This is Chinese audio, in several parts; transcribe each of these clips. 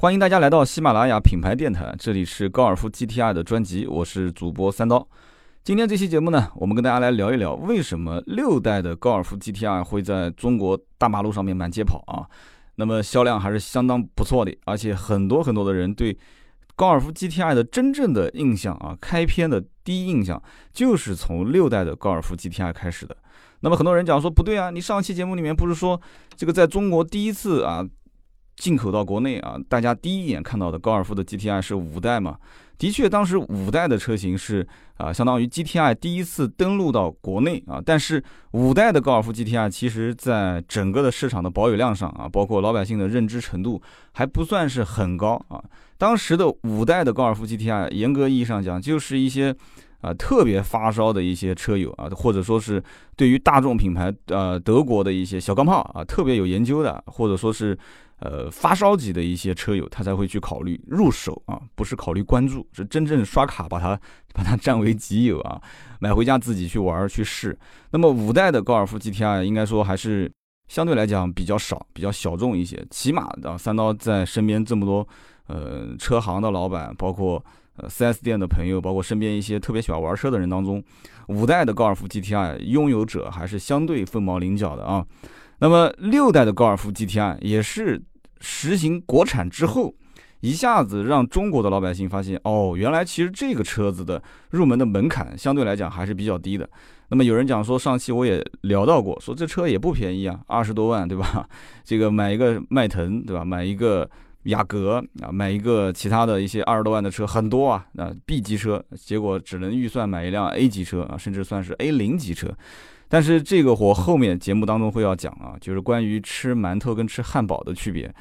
欢迎大家来到喜马拉雅品牌电台，这里是高尔夫 GTI 的专辑，我是主播三刀。今天这期节目呢，我们跟大家来聊一聊，为什么六代的高尔夫 GTI 会在中国大马路上面满街跑啊？那么销量还是相当不错的，而且很多很多的人对高尔夫 GTI 的真正的印象啊，开篇的第一印象就是从六代的高尔夫 GTI 开始的。那么很多人讲说不对啊，你上期节目里面不是说这个在中国第一次啊？进口到国内啊，大家第一眼看到的高尔夫的 GTI 是五代嘛？的确，当时五代的车型是啊，相当于 GTI 第一次登陆到国内啊。但是五代的高尔夫 GTI 其实在整个的市场的保有量上啊，包括老百姓的认知程度还不算是很高啊。当时的五代的高尔夫 GTI，严格意义上讲，就是一些啊特别发烧的一些车友啊，或者说是对于大众品牌呃德国的一些小钢炮啊特别有研究的，或者说是。呃，发烧级的一些车友，他才会去考虑入手啊，不是考虑关注，是真正刷卡把它把它占为己有啊，买回家自己去玩去试。那么五代的高尔夫 GTI 应该说还是相对来讲比较少，比较小众一些。起码的三刀在身边这么多呃车行的老板，包括呃 4S 店的朋友，包括身边一些特别喜欢玩车的人当中，五代的高尔夫 GTI 拥有者还是相对凤毛麟角的啊。那么六代的高尔夫 GTI 也是实行国产之后，一下子让中国的老百姓发现，哦，原来其实这个车子的入门的门槛相对来讲还是比较低的。那么有人讲说，上期我也聊到过，说这车也不便宜啊，二十多万，对吧？这个买一个迈腾，对吧？买一个雅阁啊，买一个其他的一些二十多万的车很多啊，啊 B 级车，结果只能预算买一辆 A 级车啊，甚至算是 A 零级车。但是这个我后面节目当中会要讲啊，就是关于吃馒头跟吃汉堡的区别，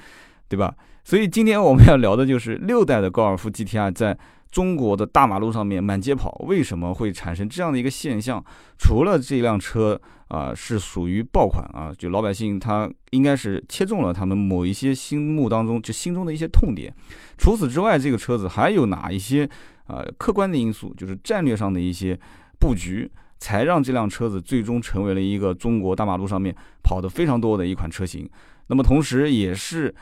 对吧？所以今天我们要聊的就是六代的高尔夫 GTI 在中国的大马路上面满街跑，为什么会产生这样的一个现象？除了这辆车啊是属于爆款啊，就老百姓他应该是切中了他们某一些心目当中就心中的一些痛点。除此之外，这个车子还有哪一些啊客观的因素？就是战略上的一些布局。才让这辆车子最终成为了一个中国大马路上面跑的非常多的一款车型。那么同时，也是，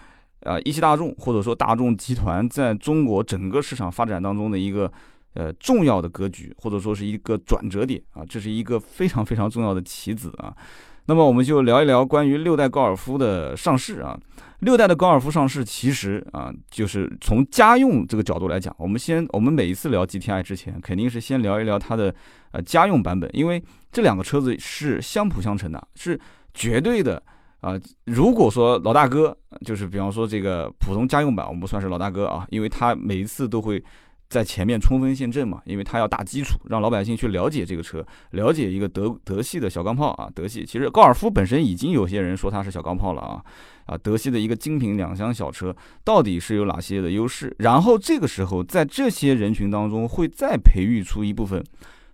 呃，一汽大众或者说大众集团在中国整个市场发展当中的一个，呃，重要的格局，或者说是一个转折点啊，这是一个非常非常重要的棋子啊。那么我们就聊一聊关于六代高尔夫的上市啊。六代的高尔夫上市，其实啊，就是从家用这个角度来讲，我们先，我们每一次聊 GTI 之前，肯定是先聊一聊它的呃家用版本，因为这两个车子是相辅相成的，是绝对的啊。如果说老大哥，就是比方说这个普通家用版，我们不算是老大哥啊，因为他每一次都会。在前面冲锋陷阵嘛，因为他要打基础，让老百姓去了解这个车，了解一个德德系的小钢炮啊。德系其实高尔夫本身已经有些人说它是小钢炮了啊，啊，德系的一个精品两厢小车到底是有哪些的优势？然后这个时候在这些人群当中会再培育出一部分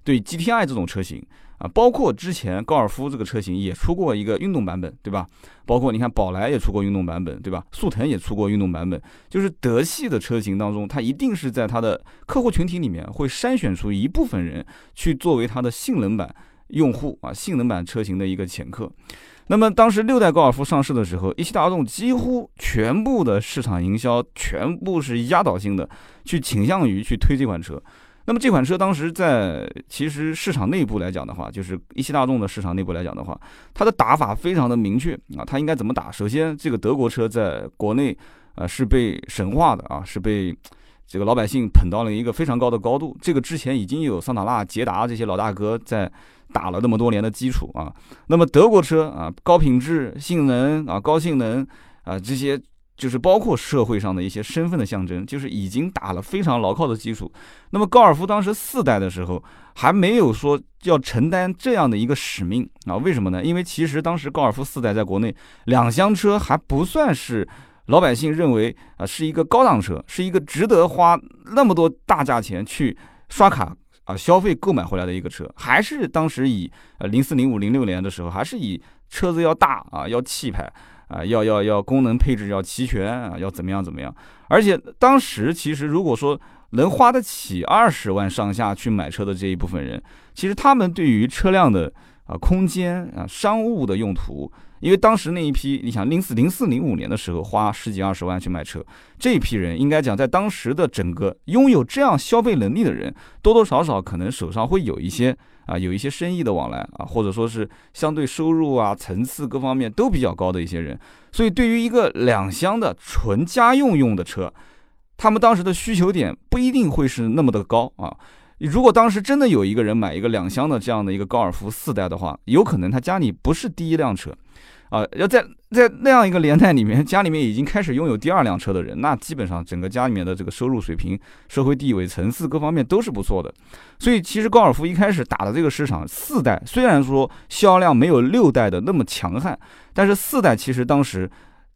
对 GTI 这种车型。啊，包括之前高尔夫这个车型也出过一个运动版本，对吧？包括你看宝来也出过运动版本，对吧？速腾也出过运动版本，就是德系的车型当中，它一定是在它的客户群体里面会筛选出一部分人去作为它的性能版用户啊，性能版车型的一个潜客。那么当时六代高尔夫上市的时候，一汽大众几乎全部的市场营销全部是压倒性的去倾向于去推这款车。那么这款车当时在其实市场内部来讲的话，就是一汽大众的市场内部来讲的话，它的打法非常的明确啊，它应该怎么打？首先，这个德国车在国内啊是被神化的啊，是被这个老百姓捧到了一个非常高的高度。这个之前已经有桑塔纳、捷达这些老大哥在打了那么多年的基础啊。那么德国车啊，高品质、性能啊、高性能啊这些。就是包括社会上的一些身份的象征，就是已经打了非常牢靠的基础。那么高尔夫当时四代的时候，还没有说要承担这样的一个使命啊？为什么呢？因为其实当时高尔夫四代在国内两厢车还不算是老百姓认为啊是一个高档车，是一个值得花那么多大价钱去刷卡啊消费购买回来的一个车，还是当时以呃零四零五零六年的时候，还是以车子要大啊要气派。啊，要要要功能配置要齐全啊，要怎么样怎么样？而且当时其实如果说能花得起二十万上下去买车的这一部分人，其实他们对于车辆的啊空间啊商务的用途因为当时那一批，你想零四零四零五年的时候花十几二十万去买车，这一批人应该讲在当时的整个拥有这样消费能力的人，多多少少可能手上会有一些啊，有一些生意的往来啊，或者说是相对收入啊层次各方面都比较高的一些人，所以对于一个两厢的纯家用用的车，他们当时的需求点不一定会是那么的高啊。如果当时真的有一个人买一个两厢的这样的一个高尔夫四代的话，有可能他家里不是第一辆车，啊，要在在那样一个年代里面，家里面已经开始拥有第二辆车的人，那基本上整个家里面的这个收入水平、社会地位层次各方面都是不错的。所以其实高尔夫一开始打的这个市场四代，虽然说销量没有六代的那么强悍，但是四代其实当时。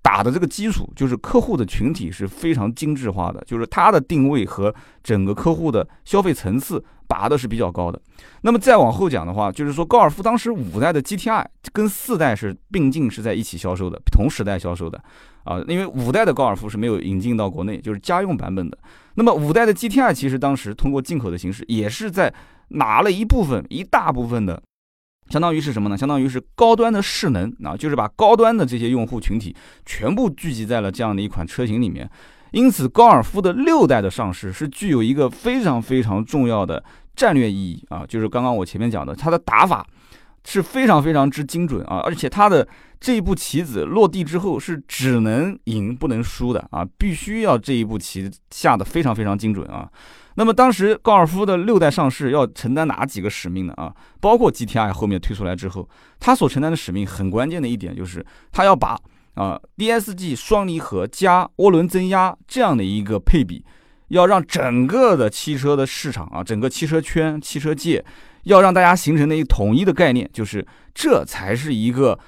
打的这个基础就是客户的群体是非常精致化的，就是它的定位和整个客户的消费层次拔的是比较高的。那么再往后讲的话，就是说高尔夫当时五代的 GTI 跟四代是并进是在一起销售的，同时代销售的啊，因为五代的高尔夫是没有引进到国内，就是家用版本的。那么五代的 GTI 其实当时通过进口的形式，也是在拿了一部分一大部分的。相当于是什么呢？相当于是高端的势能啊，就是把高端的这些用户群体全部聚集在了这样的一款车型里面。因此，高尔夫的六代的上市是具有一个非常非常重要的战略意义啊，就是刚刚我前面讲的，它的打法是非常非常之精准啊，而且它的这一步棋子落地之后是只能赢不能输的啊，必须要这一步棋下的非常非常精准啊。那么当时高尔夫的六代上市要承担哪几个使命呢？啊，包括 GTI 后面推出来之后，它所承担的使命很关键的一点就是，它要把啊 DSG 双离合加涡轮增压这样的一个配比，要让整个的汽车的市场啊，整个汽车圈、汽车界，要让大家形成的一个统一的概念，就是这才是一个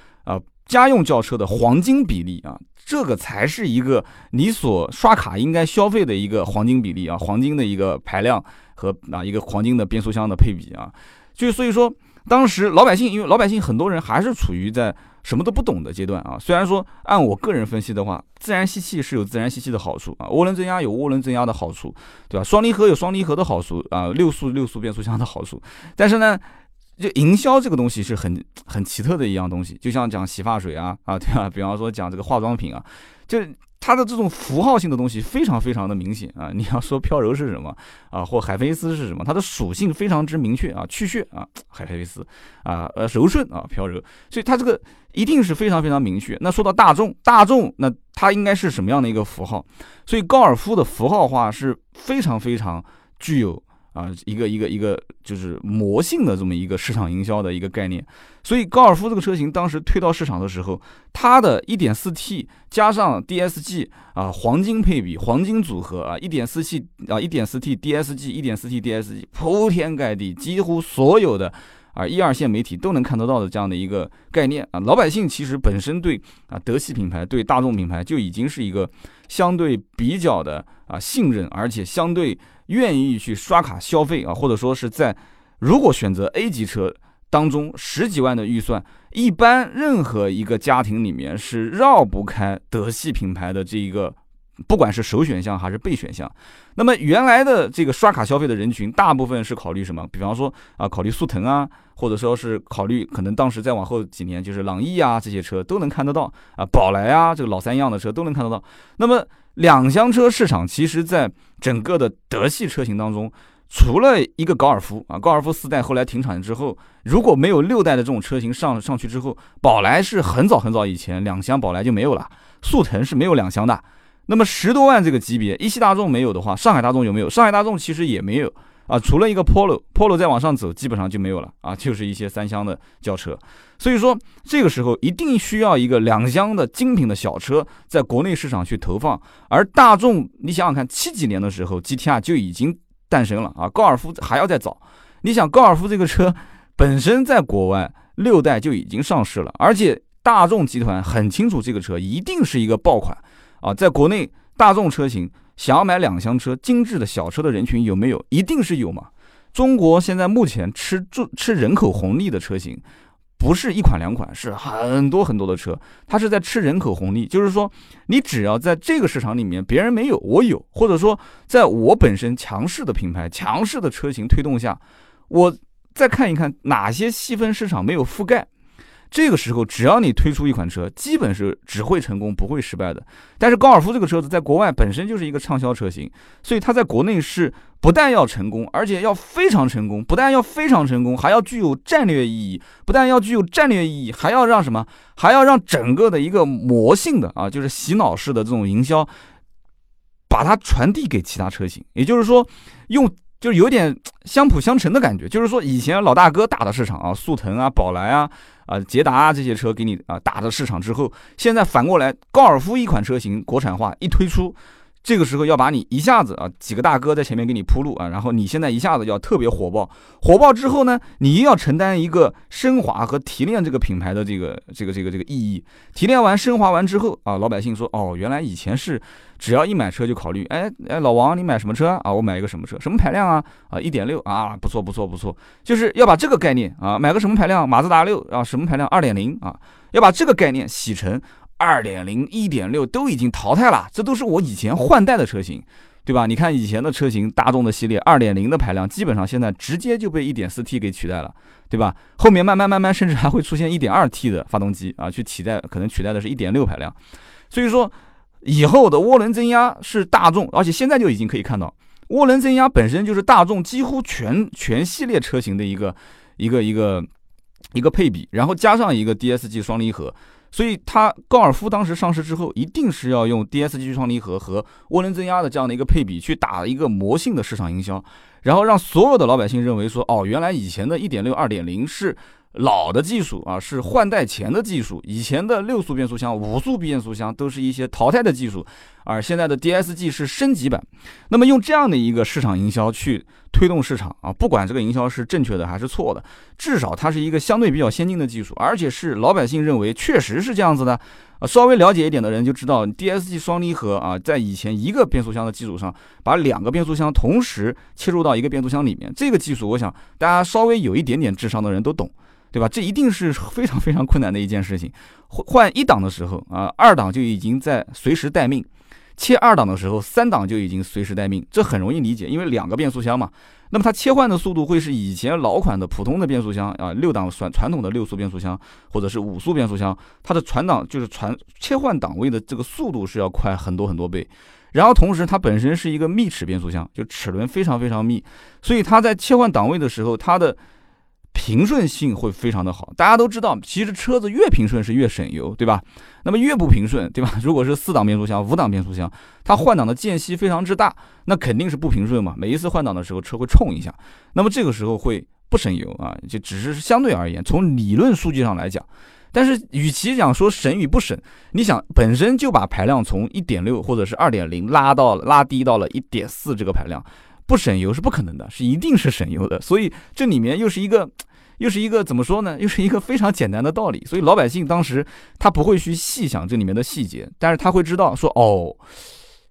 家用轿车的黄金比例啊。这个才是一个你所刷卡应该消费的一个黄金比例啊，黄金的一个排量和啊一个黄金的变速箱的配比啊，就所以说当时老百姓，因为老百姓很多人还是处于在什么都不懂的阶段啊。虽然说按我个人分析的话，自然吸气是有自然吸气的好处啊，涡轮增压有涡轮增压的好处，对吧？双离合有双离合的好处啊，六速六速变速箱的好处，但是呢。就营销这个东西是很很奇特的一样东西，就像讲洗发水啊啊，对吧？比方说讲这个化妆品啊，就它的这种符号性的东西非常非常的明显啊。你要说飘柔是什么啊，或海飞丝是什么，它的属性非常之明确啊，去屑啊，海飞丝啊，呃，柔顺啊，飘柔，所以它这个一定是非常非常明确。那说到大众，大众那它应该是什么样的一个符号？所以高尔夫的符号化是非常非常具有。啊，一个一个一个就是魔性的这么一个市场营销的一个概念，所以高尔夫这个车型当时推到市场的时候，它的一点四 T 加上 DSG 啊，黄金配比、黄金组合啊，一点四 T 啊，一点四 T DSG，一点四 T DSG 铺天盖地，几乎所有的啊一二线媒体都能看得到的这样的一个概念啊，老百姓其实本身对啊德系品牌、对大众品牌就已经是一个相对比较的啊信任，而且相对。愿意去刷卡消费啊，或者说是在如果选择 A 级车当中十几万的预算，一般任何一个家庭里面是绕不开德系品牌的这一个，不管是首选项还是备选项。那么原来的这个刷卡消费的人群，大部分是考虑什么？比方说啊，考虑速腾啊，或者说是考虑可能当时再往后几年就是朗逸啊这些车都能看得到啊，宝来啊这个老三样的车都能看得到。那么两厢车市场其实，在整个的德系车型当中，除了一个高尔夫啊，高尔夫四代后来停产之后，如果没有六代的这种车型上上去之后，宝来是很早很早以前两厢宝来就没有了，速腾是没有两厢的。那么十多万这个级别，一汽大众没有的话，上海大众有没有？上海大众其实也没有。啊，除了一个 Polo，Polo 再往上走，基本上就没有了啊，就是一些三厢的轿车。所以说，这个时候一定需要一个两厢的精品的小车在国内市场去投放。而大众，你想想看，七几年的时候，GTR 就已经诞生了啊，高尔夫还要再早。你想，高尔夫这个车本身在国外六代就已经上市了，而且大众集团很清楚这个车一定是一个爆款啊，在国内大众车型。想要买两厢车、精致的小车的人群有没有？一定是有嘛。中国现在目前吃住吃人口红利的车型，不是一款两款，是很多很多的车。它是在吃人口红利，就是说，你只要在这个市场里面别人没有，我有，或者说在我本身强势的品牌、强势的车型推动下，我再看一看哪些细分市场没有覆盖。这个时候只要你推出一款车，基本是只会成功不会失败的。但是高尔夫这个车子在国外本身就是一个畅销车型，所以它在国内是不但要成功，而且要非常成功，不但要非常成功，还要具有战略意义，不但要具有战略意义，还要让什么？还要让整个的一个魔性的啊，就是洗脑式的这种营销，把它传递给其他车型，也就是说用。就有点相辅相成的感觉，就是说以前老大哥打的市场啊，速腾啊、宝来啊、啊捷达啊这些车给你啊打的市场之后，现在反过来高尔夫一款车型国产化一推出。这个时候要把你一下子啊，几个大哥在前面给你铺路啊，然后你现在一下子要特别火爆，火爆之后呢，你又要承担一个升华和提炼这个品牌的这个这个这个这个意义。提炼完升华完之后啊，老百姓说哦，原来以前是只要一买车就考虑，哎哎，老王你买什么车啊？我买一个什么车？什么排量啊？啊，一点六啊，不错不错不错，就是要把这个概念啊，买个什么排量？马自达六啊，什么排量？二点零啊，要把这个概念洗成。二点零、一点六都已经淘汰了，这都是我以前换代的车型，对吧？你看以前的车型，大众的系列二点零的排量，基本上现在直接就被一点四 T 给取代了，对吧？后面慢慢慢慢，甚至还会出现一点二 T 的发动机啊，去替代，可能取代的是一点六排量。所以说，以后的涡轮增压是大众，而且现在就已经可以看到，涡轮增压本身就是大众几乎全全系列车型的一个一个一个一个配比，然后加上一个 DSG 双离合。所以，它高尔夫当时上市之后，一定是要用 DSG 双离合和涡轮增压的这样的一个配比，去打一个魔性的市场营销，然后让所有的老百姓认为说，哦，原来以前的一点六、二、点零是。老的技术啊，是换代前的技术。以前的六速变速箱、五速变速箱都是一些淘汰的技术，而现在的 DSG 是升级版。那么用这样的一个市场营销去推动市场啊，不管这个营销是正确的还是错的，至少它是一个相对比较先进的技术，而且是老百姓认为确实是这样子的。啊，稍微了解一点的人就知道，DSG 双离合啊，在以前一个变速箱的基础上，把两个变速箱同时切入到一个变速箱里面，这个技术，我想大家稍微有一点点智商的人都懂。对吧？这一定是非常非常困难的一件事情。换一档的时候啊，二档就已经在随时待命；切二档的时候，三档就已经随时待命。这很容易理解，因为两个变速箱嘛。那么它切换的速度会是以前老款的普通的变速箱啊，六档传传统的六速变速箱或者是五速变速箱，它的传档就是传切换档位的这个速度是要快很多很多倍。然后同时它本身是一个密齿变速箱，就齿轮非常非常密，所以它在切换档位的时候，它的。平顺性会非常的好，大家都知道，其实车子越平顺是越省油，对吧？那么越不平顺，对吧？如果是四档变速箱、五档变速箱，它换挡的间隙非常之大，那肯定是不平顺嘛。每一次换挡的时候，车会冲一下，那么这个时候会不省油啊，就只是相对而言，从理论数据上来讲。但是与其讲说省与不省，你想本身就把排量从一点六或者是二点零拉到拉低到了一点四这个排量，不省油是不可能的，是一定是省油的。所以这里面又是一个。又是一个怎么说呢？又是一个非常简单的道理，所以老百姓当时他不会去细想这里面的细节，但是他会知道说哦，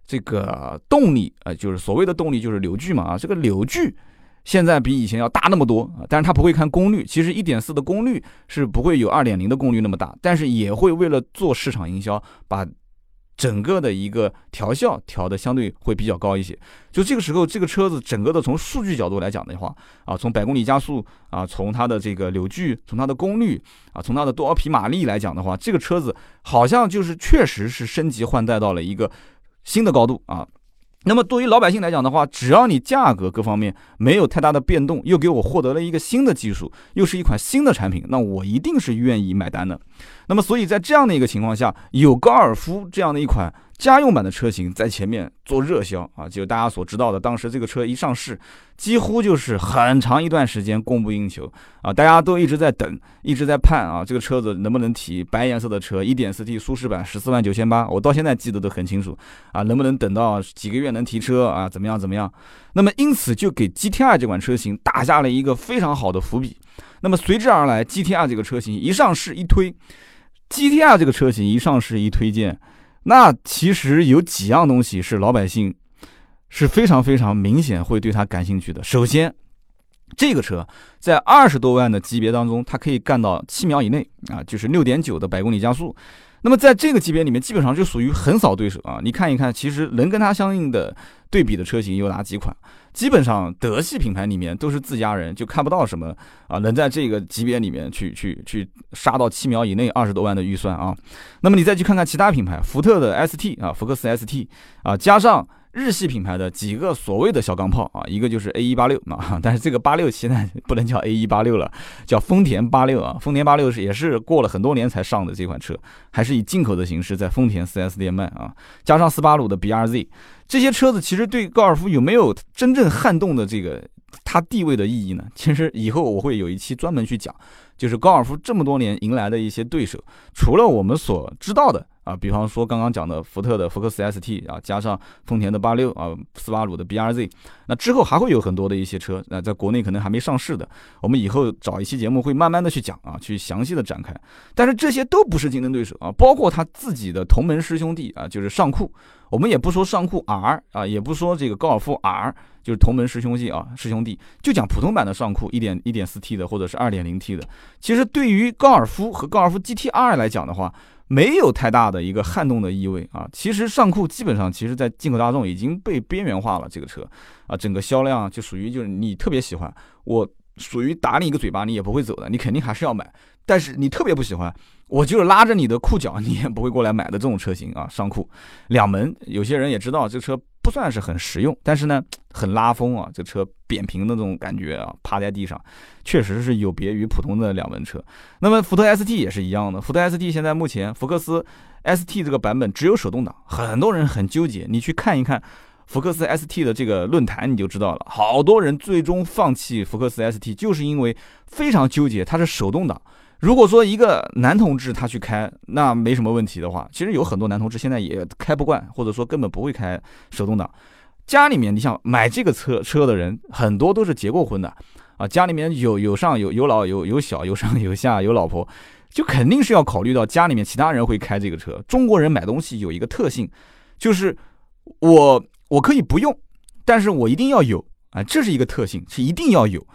这个动力啊，就是所谓的动力就是扭矩嘛啊，这个扭矩现在比以前要大那么多啊，但是他不会看功率，其实一点四的功率是不会有二点零的功率那么大，但是也会为了做市场营销把。整个的一个调校调的相对会比较高一些，就这个时候，这个车子整个的从数据角度来讲的话，啊，从百公里加速啊，从它的这个扭矩，从它的功率啊，从它的多少匹马力来讲的话，这个车子好像就是确实是升级换代到了一个新的高度啊。那么对于老百姓来讲的话，只要你价格各方面没有太大的变动，又给我获得了一个新的技术，又是一款新的产品，那我一定是愿意买单的。那么，所以在这样的一个情况下，有高尔夫这样的一款。家用版的车型在前面做热销啊，就大家所知道的，当时这个车一上市，几乎就是很长一段时间供不应求啊，大家都一直在等，一直在盼啊，这个车子能不能提白颜色的车一点四 T 舒适版十四万九千八，我到现在记得都很清楚啊，能不能等到几个月能提车啊？怎么样怎么样？那么因此就给 GTR 这款车型打下了一个非常好的伏笔。那么随之而来，GTR 这个车型一上市一推，GTR 这个车型一上市一推荐。那其实有几样东西是老百姓是非常非常明显会对它感兴趣的。首先，这个车在二十多万的级别当中，它可以干到七秒以内啊，就是六点九的百公里加速。那么在这个级别里面，基本上就属于横扫对手啊。你看一看，其实能跟它相应的对比的车型有哪几款？基本上德系品牌里面都是自家人，就看不到什么啊能在这个级别里面去去去杀到七秒以内二十多万的预算啊。那么你再去看看其他品牌，福特的 ST 啊，福克斯 ST 啊，加上。日系品牌的几个所谓的小钢炮啊，一个就是 A 一八六啊，但是这个八六现在不能叫 A 一八六了，叫丰田八六啊。丰田八六是也是过了很多年才上的这款车，还是以进口的形式在丰田 4S 店卖啊。加上斯巴鲁的 BRZ，这些车子其实对高尔夫有没有真正撼动的这个它地位的意义呢？其实以后我会有一期专门去讲，就是高尔夫这么多年迎来的一些对手，除了我们所知道的。啊，比方说刚刚讲的福特的福克斯 ST 啊，加上丰田的八六啊，斯巴鲁的 BRZ，那之后还会有很多的一些车，那在国内可能还没上市的，我们以后找一期节目会慢慢的去讲啊，去详细的展开。但是这些都不是竞争对手啊，包括他自己的同门师兄弟啊，就是上库，我们也不说上库 R 啊，也不说这个高尔夫 R，就是同门师兄弟啊，师兄弟就讲普通版的上库一点一点四 T 的或者是二点零 T 的，其实对于高尔夫和高尔夫 GTR 来讲的话。没有太大的一个撼动的意味啊，其实尚酷基本上其实在进口大众已经被边缘化了，这个车。啊，整个销量就属于就是你特别喜欢，我属于打你一个嘴巴你也不会走的，你肯定还是要买，但是你特别不喜欢。我就是拉着你的裤脚，你也不会过来买的这种车型啊，尚酷两门，有些人也知道这车不算是很实用，但是呢很拉风啊，这车扁平的那种感觉啊，趴在地上，确实是有别于普通的两门车。那么福特 ST 也是一样的，福特 ST 现在目前福克斯 ST 这个版本只有手动挡，很多人很纠结，你去看一看福克斯 ST 的这个论坛你就知道了，好多人最终放弃福克斯 ST 就是因为非常纠结，它是手动挡。如果说一个男同志他去开，那没什么问题的话，其实有很多男同志现在也开不惯，或者说根本不会开手动挡。家里面你想买这个车车的人，很多都是结过婚的啊，家里面有有上有有老有有小有上有下有老婆，就肯定是要考虑到家里面其他人会开这个车。中国人买东西有一个特性，就是我我可以不用，但是我一定要有啊，这是一个特性，是一定要有。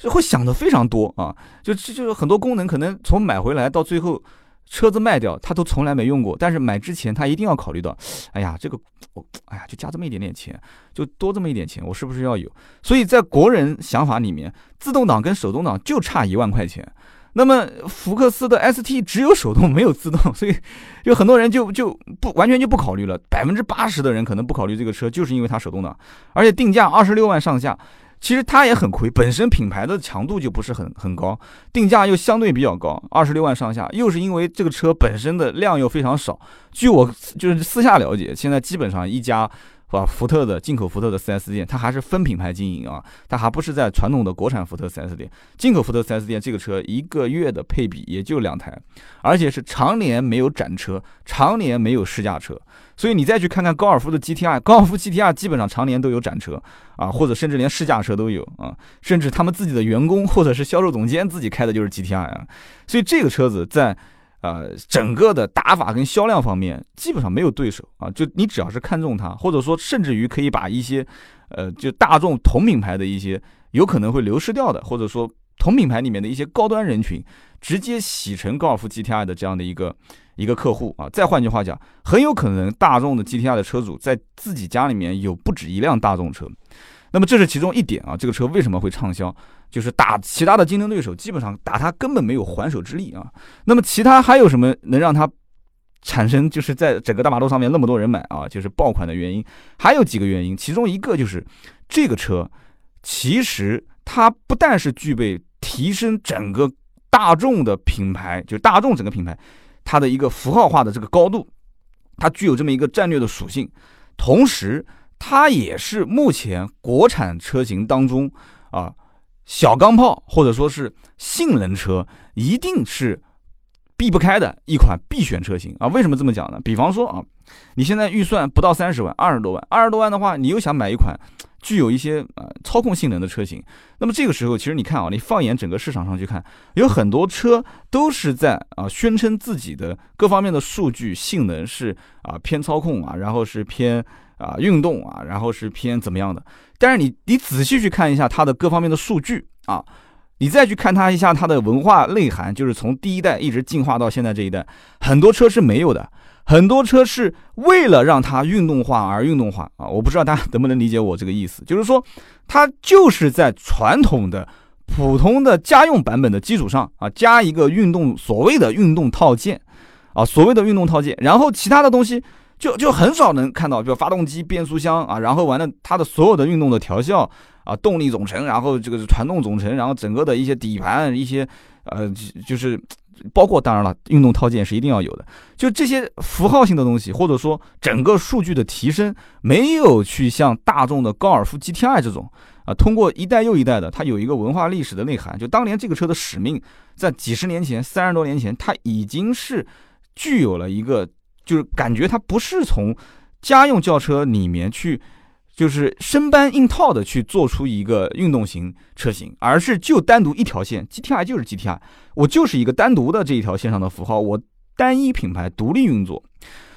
就会想的非常多啊，就就就是很多功能可能从买回来到最后车子卖掉，他都从来没用过。但是买之前他一定要考虑到，哎呀，这个我哎呀就加这么一点点钱，就多这么一点钱，我是不是要有？所以在国人想法里面，自动挡跟手动挡就差一万块钱。那么福克斯的 ST 只有手动没有自动，所以有很多人就就不完全就不考虑了。百分之八十的人可能不考虑这个车，就是因为它手动挡，而且定价二十六万上下。其实它也很亏，本身品牌的强度就不是很很高，定价又相对比较高，二十六万上下，又是因为这个车本身的量又非常少。据我就是私下了解，现在基本上一家。吧？福特的进口福特的 4S 店，它还是分品牌经营啊，它还不是在传统的国产福特 4S 店。进口福特 4S 店这个车一个月的配比也就两台，而且是常年没有展车，常年没有试驾车。所以你再去看看高尔夫的 GTR，高尔夫 GTR 基本上常年都有展车啊，或者甚至连试驾车都有啊，甚至他们自己的员工或者是销售总监自己开的就是 GTR 啊。所以这个车子在。呃，整个的打法跟销量方面基本上没有对手啊！就你只要是看中它，或者说甚至于可以把一些，呃，就大众同品牌的一些有可能会流失掉的，或者说同品牌里面的一些高端人群，直接洗成高尔夫 GTI 的这样的一个一个客户啊！再换句话讲，很有可能大众的 GTI 的车主在自己家里面有不止一辆大众车。那么这是其中一点啊，这个车为什么会畅销？就是打其他的竞争对手，基本上打他根本没有还手之力啊。那么其他还有什么能让它产生就是在整个大马路上面那么多人买啊？就是爆款的原因，还有几个原因，其中一个就是这个车其实它不但是具备提升整个大众的品牌，就是大众整个品牌它的一个符号化的这个高度，它具有这么一个战略的属性，同时。它也是目前国产车型当中啊，小钢炮或者说是性能车一定是避不开的一款必选车型啊。为什么这么讲呢？比方说啊，你现在预算不到三十万，二十多万，二十多万的话，你又想买一款具有一些呃操控性能的车型，那么这个时候，其实你看啊，你放眼整个市场上去看，有很多车都是在啊宣称自己的各方面的数据性能是啊偏操控啊，然后是偏。啊，运动啊，然后是偏怎么样的？但是你你仔细去看一下它的各方面的数据啊，你再去看它一下它的文化内涵，就是从第一代一直进化到现在这一代，很多车是没有的，很多车是为了让它运动化而运动化啊！我不知道大家能不能理解我这个意思，就是说，它就是在传统的普通的家用版本的基础上啊，加一个运动所谓的运动套件啊，所谓的运动套件，然后其他的东西就就很少能看到，比如发动机、变速箱啊，然后完了它的所有的运动的调校啊，动力总成，然后这个传动总成，然后整个的一些底盘一些呃，就是。包括当然了，运动套件是一定要有的。就这些符号性的东西，或者说整个数据的提升，没有去像大众的高尔夫 GTI 这种啊，通过一代又一代的，它有一个文化历史的内涵。就当年这个车的使命，在几十年前、三十多年前，它已经是具有了一个，就是感觉它不是从家用轿车里面去。就是生搬硬套的去做出一个运动型车型，而是就单独一条线，GTI 就是 GTI，我就是一个单独的这一条线上的符号，我单一品牌独立运作。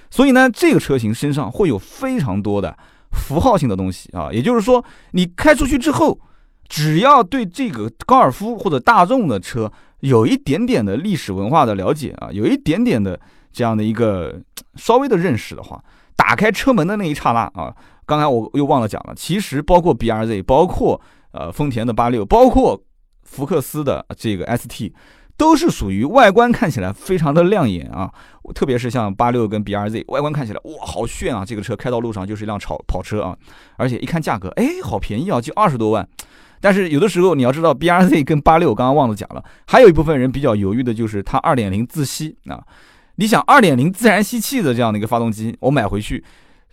所以呢，这个车型身上会有非常多的符号性的东西啊，也就是说，你开出去之后，只要对这个高尔夫或者大众的车有一点点的历史文化的了解啊，有一点点的这样的一个稍微的认识的话，打开车门的那一刹那啊。刚才我又忘了讲了，其实包括 B R Z，包括呃丰田的八六，包括福克斯的这个 S T，都是属于外观看起来非常的亮眼啊。特别是像八六跟 B R Z，外观看起来哇好炫啊，这个车开到路上就是一辆跑跑车啊。而且一看价格，哎，好便宜啊，就二十多万。但是有的时候你要知道，B R Z 跟八六，刚刚忘了讲了，还有一部分人比较犹豫的就是它二点零自吸啊。你想二点零自然吸气的这样的一个发动机，我买回去。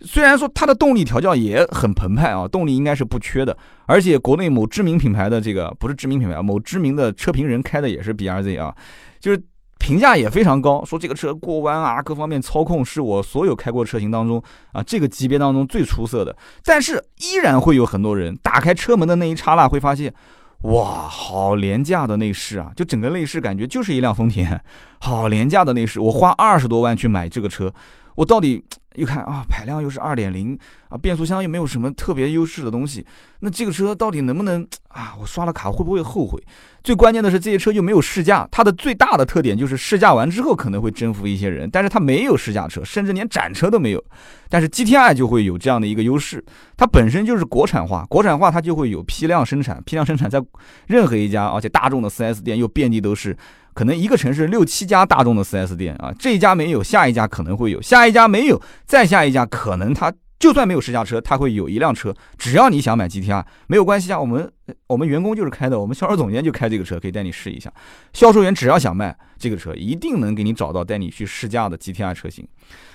虽然说它的动力调教也很澎湃啊，动力应该是不缺的，而且国内某知名品牌的这个不是知名品牌，某知名的车评人开的也是 B R Z 啊，就是评价也非常高，说这个车过弯啊，各方面操控是我所有开过车型当中啊这个级别当中最出色的。但是依然会有很多人打开车门的那一刹那会发现，哇，好廉价的内饰啊，就整个内饰感觉就是一辆丰田，好廉价的内饰，我花二十多万去买这个车，我到底？一看啊，排量又是二点零啊，变速箱又没有什么特别优势的东西，那这个车到底能不能啊？我刷了卡会不会后悔？最关键的是这些车又没有试驾，它的最大的特点就是试驾完之后可能会征服一些人，但是它没有试驾车，甚至连展车都没有。但是 GTI 就会有这样的一个优势，它本身就是国产化，国产化它就会有批量生产，批量生产在任何一家，而且大众的 4S 店又遍地都是。可能一个城市六七家大众的 4S 店啊，这一家没有，下一家可能会有，下一家没有，再下一家可能他就算没有试驾车，他会有一辆车。只要你想买 GTR，没有关系啊，我们我们员工就是开的，我们销售总监就开这个车，可以带你试一下。销售员只要想卖这个车，一定能给你找到带你去试驾的 GTR 车型。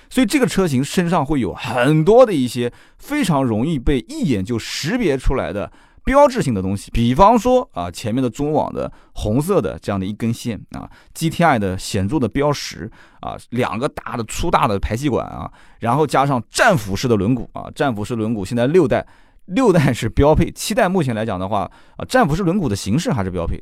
所以这个车型身上会有很多的一些非常容易被一眼就识别出来的。标志性的东西，比方说啊，前面的中网的红色的这样的一根线啊，GTI 的显著的标识啊，两个大的粗大的排气管啊，然后加上战斧式的轮毂啊，战斧式轮毂现在六代六代是标配，七代目前来讲的话啊，战斧式轮毂的形式还是标配。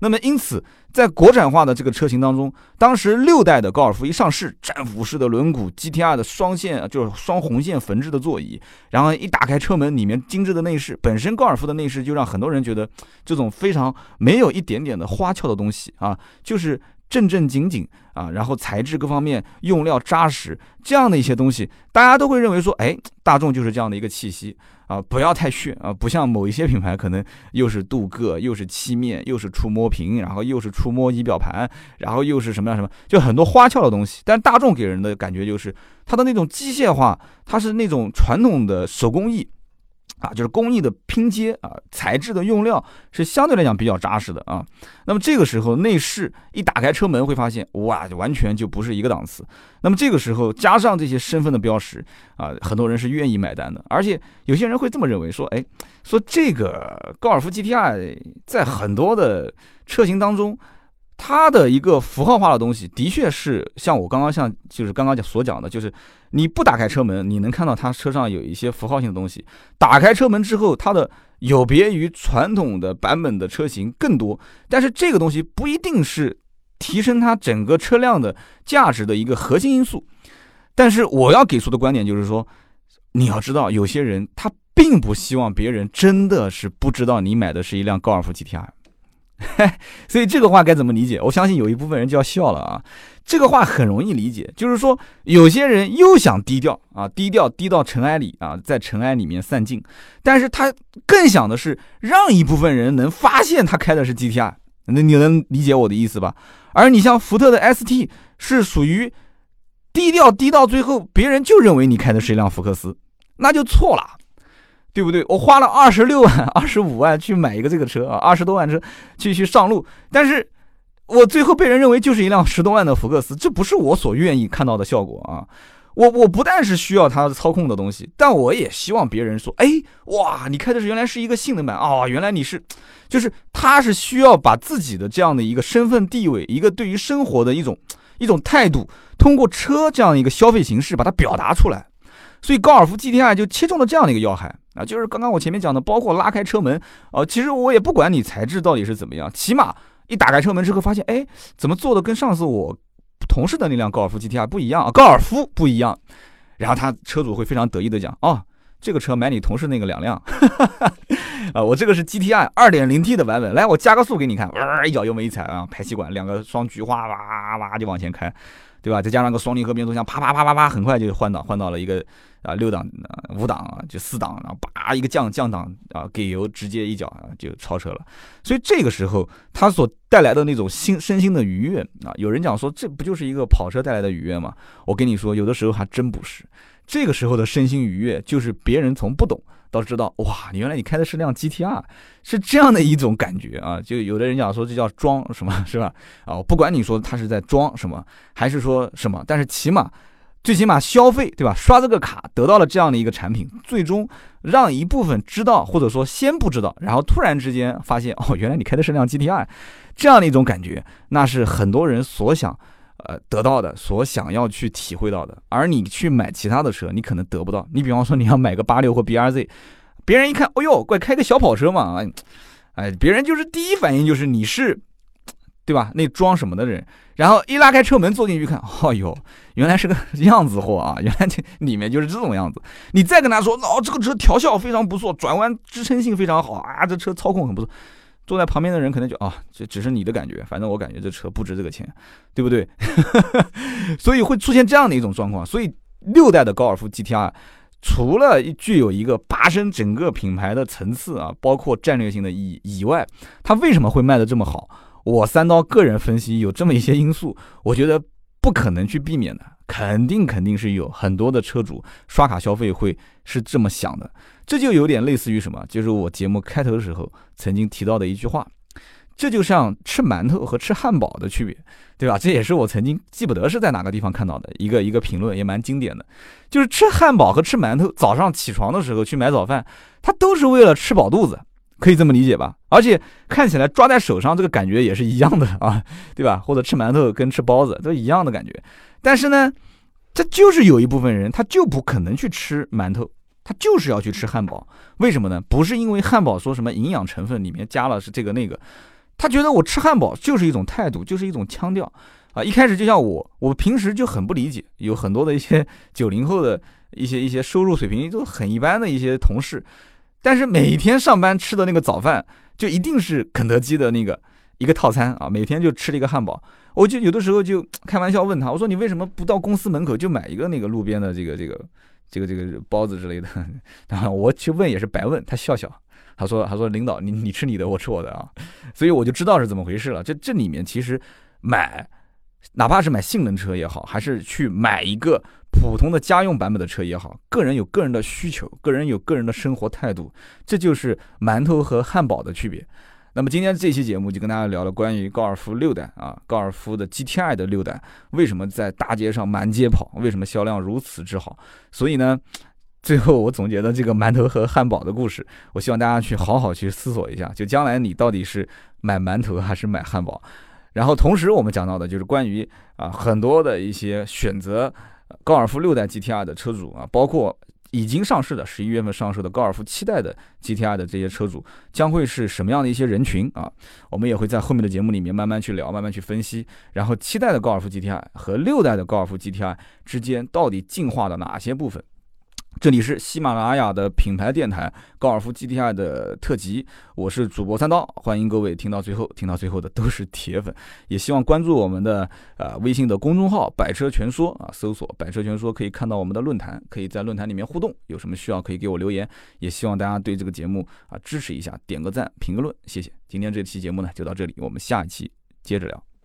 那么，因此，在国产化的这个车型当中，当时六代的高尔夫一上市，战斧式的轮毂，GTR 的双线就是双红线缝制的座椅，然后一打开车门，里面精致的内饰，本身高尔夫的内饰就让很多人觉得这种非常没有一点点的花俏的东西啊，就是正正经经啊，然后材质各方面用料扎实，这样的一些东西，大家都会认为说，哎，大众就是这样的一个气息。啊，不要太炫啊！不像某一些品牌，可能又是镀铬，又是漆面，又是触摸屏，然后又是触摸仪表盘，然后又是什么样什么，就很多花俏的东西。但大众给人的感觉就是它的那种机械化，它是那种传统的手工艺。啊，就是工艺的拼接啊，材质的用料是相对来讲比较扎实的啊。那么这个时候内饰一打开车门会发现，哇，就完全就不是一个档次。那么这个时候加上这些身份的标识啊，很多人是愿意买单的。而且有些人会这么认为，说，哎，说这个高尔夫 GTI 在很多的车型当中。它的一个符号化的东西，的确是像我刚刚像就是刚刚讲所讲的，就是你不打开车门，你能看到它车上有一些符号性的东西。打开车门之后，它的有别于传统的版本的车型更多，但是这个东西不一定是提升它整个车辆的价值的一个核心因素。但是我要给出的观点就是说，你要知道，有些人他并不希望别人真的是不知道你买的是一辆高尔夫 GTI。所以这个话该怎么理解？我相信有一部分人就要笑了啊。这个话很容易理解，就是说有些人又想低调啊，低调低到尘埃里啊，在尘埃里面散尽，但是他更想的是让一部分人能发现他开的是 GTI，那你能理解我的意思吧？而你像福特的 ST 是属于低调低到最后，别人就认为你开的是一辆福克斯，那就错了，对不对？我花了二十六万、二十五万去买一个这个车啊，二十多万车去去上路，但是。我最后被人认为就是一辆十多万的福克斯，这不是我所愿意看到的效果啊！我我不但是需要它操控的东西，但我也希望别人说：“哎，哇，你开的是原来是一个性能版啊！原来你是，就是他是需要把自己的这样的一个身份地位，一个对于生活的一种一种态度，通过车这样一个消费形式把它表达出来。所以高尔夫 GTI 就切中了这样的一个要害啊！就是刚刚我前面讲的，包括拉开车门啊，其实我也不管你材质到底是怎么样，起码。一打开车门之后，发现哎，怎么做的跟上次我同事的那辆高尔夫 GTI 不一样啊？高尔夫不一样。然后他车主会非常得意的讲：哦，这个车买你同事那个两辆，啊，我这个是 GTI 2.0T 的版本。来，我加个速给你看，哇，一脚油门一踩啊，排气管两个双菊花，哇哇就往前开，对吧？再加上个双离合变速箱，啪啪啪啪啪，很快就换挡，换到了一个。啊，六档、五档啊，就四档，然后叭一个降降档啊，给油直接一脚啊就超车了。所以这个时候它所带来的那种心身心的愉悦啊，有人讲说这不就是一个跑车带来的愉悦吗？我跟你说，有的时候还真不是。这个时候的身心愉悦，就是别人从不懂到知道，哇，你原来你开的是辆 GTR，是这样的一种感觉啊。就有的人讲说这叫装什么，是吧？啊，不管你说他是在装什么，还是说什么，但是起码。最起码消费对吧？刷这个卡得到了这样的一个产品，最终让一部分知道或者说先不知道，然后突然之间发现哦，原来你开的是辆 GTI，这样的一种感觉，那是很多人所想呃得到的，所想要去体会到的。而你去买其他的车，你可能得不到。你比方说你要买个八六或 BRZ，别人一看，哎呦，怪开个小跑车嘛，哎，别人就是第一反应就是你是。对吧？那装什么的人，然后一拉开车门坐进去看，哦呦，原来是个 样子货啊！原来这里面就是这种样子。你再跟他说，哦，这个车调校非常不错，转弯支撑性非常好啊，这车操控很不错。坐在旁边的人可能就啊，这只是你的感觉，反正我感觉这车不值这个钱，对不对？所以会出现这样的一种状况。所以六代的高尔夫 GTR 除了具有一个拔升整个品牌的层次啊，包括战略性的意义以外，它为什么会卖的这么好？我三刀个人分析有这么一些因素，我觉得不可能去避免的，肯定肯定是有很多的车主刷卡消费会是这么想的，这就有点类似于什么，就是我节目开头的时候曾经提到的一句话，这就像吃馒头和吃汉堡的区别，对吧？这也是我曾经记不得是在哪个地方看到的一个一个评论，也蛮经典的，就是吃汉堡和吃馒头，早上起床的时候去买早饭，它都是为了吃饱肚子。可以这么理解吧？而且看起来抓在手上这个感觉也是一样的 啊，对吧？或者吃馒头跟吃包子都一样的感觉。但是呢，这就是有一部分人他就不可能去吃馒头，他就是要去吃汉堡。为什么呢？不是因为汉堡说什么营养成分里面加了是这个那个，他觉得我吃汉堡就是一种态度，就是一种腔调啊。一开始就像我，我平时就很不理解，有很多的一些九零后的一些一些收入水平都很一般的一些同事。但是每天上班吃的那个早饭，就一定是肯德基的那个一个套餐啊，每天就吃了一个汉堡。我就有的时候就开玩笑问他，我说你为什么不到公司门口就买一个那个路边的这个这个这个这个包子之类的？然后我去问也是白问，他笑笑，他说他说领导你你吃你的，我吃我的啊，所以我就知道是怎么回事了。这这里面其实买，哪怕是买性能车也好，还是去买一个。普通的家用版本的车也好，个人有个人的需求，个人有个人的生活态度，这就是馒头和汉堡的区别。那么今天这期节目就跟大家聊了关于高尔夫六代啊，高尔夫的 GTI 的六代为什么在大街上满街跑，为什么销量如此之好。所以呢，最后我总结的这个馒头和汉堡的故事，我希望大家去好好去思索一下，就将来你到底是买馒头还是买汉堡。然后同时我们讲到的就是关于啊很多的一些选择。高尔夫六代 GTR 的车主啊，包括已经上市的十一月份上市的高尔夫七代的 GTR 的这些车主，将会是什么样的一些人群啊？我们也会在后面的节目里面慢慢去聊，慢慢去分析。然后七代的高尔夫 GTR 和六代的高尔夫 GTR 之间到底进化了哪些部分？这里是喜马拉雅的品牌电台高尔夫 GTI 的特辑，我是主播三刀，欢迎各位听到最后，听到最后的都是铁粉，也希望关注我们的呃微信的公众号“百车全说”啊，搜索“百车全说”可以看到我们的论坛，可以在论坛里面互动，有什么需要可以给我留言，也希望大家对这个节目啊支持一下，点个赞，评个论，谢谢。今天这期节目呢就到这里，我们下一期接着聊。